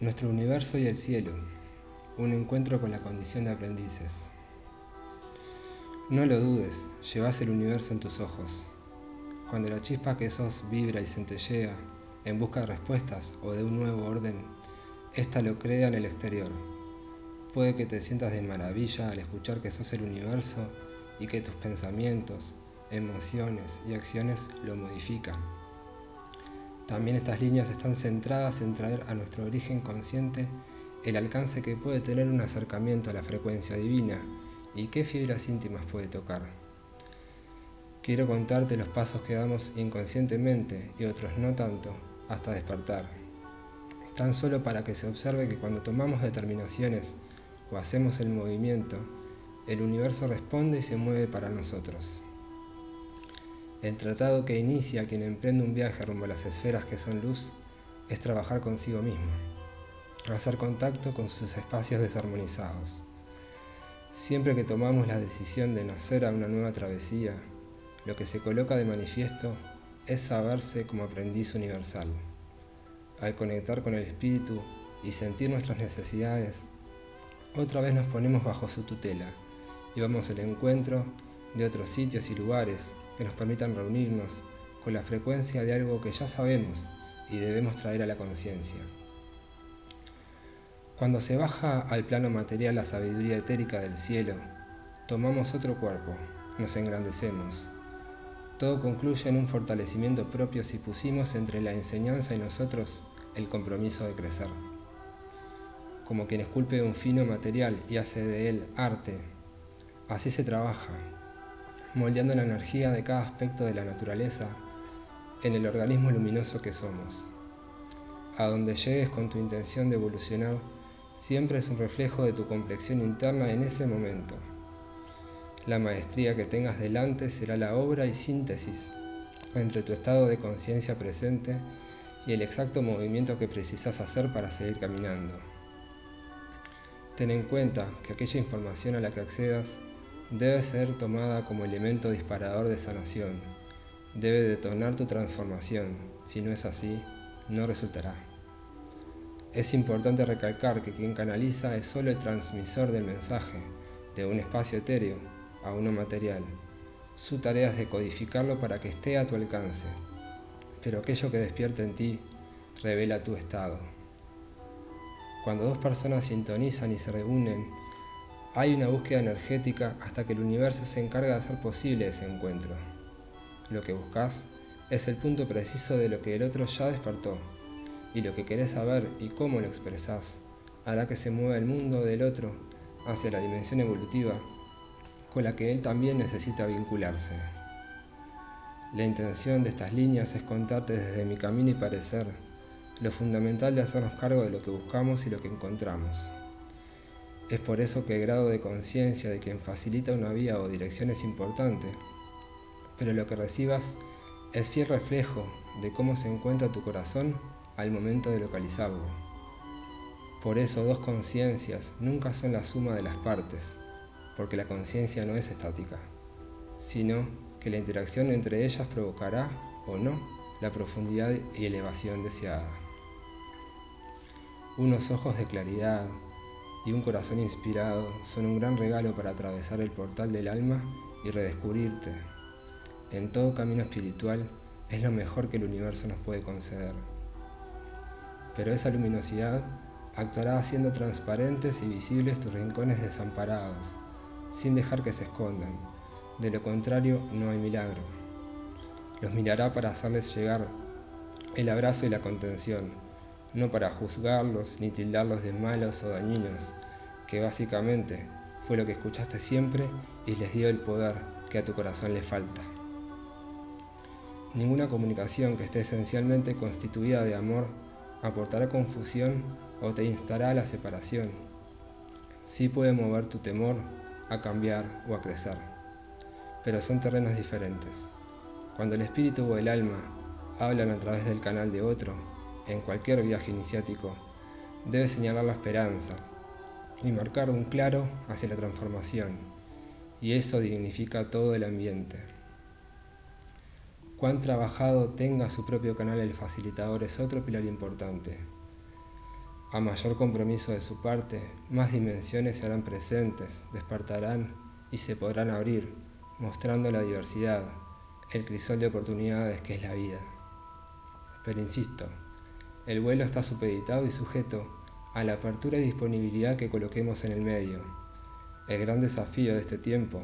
Nuestro universo y el cielo. Un encuentro con la condición de aprendices. No lo dudes, llevas el universo en tus ojos. Cuando la chispa que sos vibra y centellea en busca de respuestas o de un nuevo orden, ésta lo crea en el exterior. Puede que te sientas de maravilla al escuchar que sos el universo y que tus pensamientos, emociones y acciones lo modifican. También estas líneas están centradas en traer a nuestro origen consciente el alcance que puede tener un acercamiento a la frecuencia divina y qué fibras íntimas puede tocar. Quiero contarte los pasos que damos inconscientemente y otros no tanto hasta despertar, tan solo para que se observe que cuando tomamos determinaciones o hacemos el movimiento, el universo responde y se mueve para nosotros. El tratado que inicia quien emprende un viaje rumbo a las esferas que son luz es trabajar consigo mismo, hacer contacto con sus espacios desarmonizados. Siempre que tomamos la decisión de nacer a una nueva travesía, lo que se coloca de manifiesto es saberse como aprendiz universal. Al conectar con el espíritu y sentir nuestras necesidades, otra vez nos ponemos bajo su tutela y vamos al encuentro de otros sitios y lugares que nos permitan reunirnos con la frecuencia de algo que ya sabemos y debemos traer a la conciencia. Cuando se baja al plano material la sabiduría etérica del cielo, tomamos otro cuerpo, nos engrandecemos. Todo concluye en un fortalecimiento propio si pusimos entre la enseñanza y nosotros el compromiso de crecer. Como quien esculpe un fino material y hace de él arte, así se trabaja, moldeando la energía de cada aspecto de la naturaleza en el organismo luminoso que somos. A donde llegues con tu intención de evolucionar, siempre es un reflejo de tu complexión interna en ese momento. La maestría que tengas delante será la obra y síntesis entre tu estado de conciencia presente y el exacto movimiento que precisas hacer para seguir caminando. Ten en cuenta que aquella información a la que accedas debe ser tomada como elemento disparador de sanación. Debe detonar tu transformación. Si no es así, no resultará. Es importante recalcar que quien canaliza es solo el transmisor del mensaje, de un espacio etéreo a uno material. Su tarea es decodificarlo para que esté a tu alcance. Pero aquello que despierta en ti revela tu estado. Cuando dos personas sintonizan y se reúnen hay una búsqueda energética hasta que el universo se encarga de hacer posible ese encuentro. Lo que buscas es el punto preciso de lo que el otro ya despertó, y lo que querés saber y cómo lo expresás hará que se mueva el mundo del otro hacia la dimensión evolutiva con la que él también necesita vincularse. La intención de estas líneas es contarte desde mi camino y parecer lo fundamental de hacernos cargo de lo que buscamos y lo que encontramos. Es por eso que el grado de conciencia de quien facilita una vía o dirección es importante, pero lo que recibas es fiel reflejo de cómo se encuentra tu corazón al momento de localizarlo. Por eso dos conciencias nunca son la suma de las partes, porque la conciencia no es estática, sino que la interacción entre ellas provocará o no la profundidad y elevación deseada. Unos ojos de claridad, y un corazón inspirado son un gran regalo para atravesar el portal del alma y redescubrirte. En todo camino espiritual es lo mejor que el universo nos puede conceder. Pero esa luminosidad actuará haciendo transparentes y visibles tus rincones desamparados, sin dejar que se escondan. De lo contrario, no hay milagro. Los mirará para hacerles llegar el abrazo y la contención, no para juzgarlos ni tildarlos de malos o dañinos, que básicamente fue lo que escuchaste siempre y les dio el poder que a tu corazón le falta. Ninguna comunicación que esté esencialmente constituida de amor aportará confusión o te instará a la separación. Sí puede mover tu temor a cambiar o a crecer, pero son terrenos diferentes. Cuando el espíritu o el alma hablan a través del canal de otro, en cualquier viaje iniciático, debe señalar la esperanza y marcar un claro hacia la transformación, y eso dignifica todo el ambiente. Cuán trabajado tenga su propio canal el facilitador es otro pilar importante. A mayor compromiso de su parte, más dimensiones se harán presentes, despertarán y se podrán abrir, mostrando la diversidad, el crisol de oportunidades que es la vida. Pero insisto, el vuelo está supeditado y sujeto a la apertura y disponibilidad que coloquemos en el medio. El gran desafío de este tiempo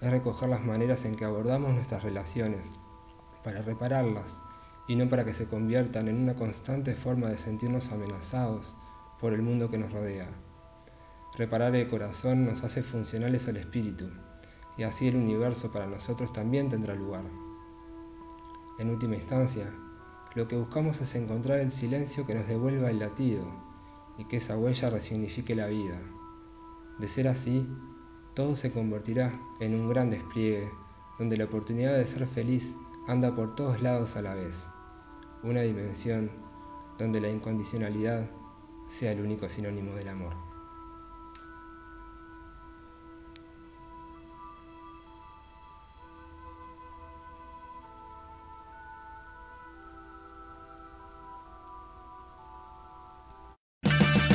es recoger las maneras en que abordamos nuestras relaciones para repararlas y no para que se conviertan en una constante forma de sentirnos amenazados por el mundo que nos rodea. Reparar el corazón nos hace funcionales al espíritu y así el universo para nosotros también tendrá lugar. En última instancia, lo que buscamos es encontrar el silencio que nos devuelva el latido y que esa huella resignifique la vida. De ser así, todo se convertirá en un gran despliegue donde la oportunidad de ser feliz anda por todos lados a la vez, una dimensión donde la incondicionalidad sea el único sinónimo del amor.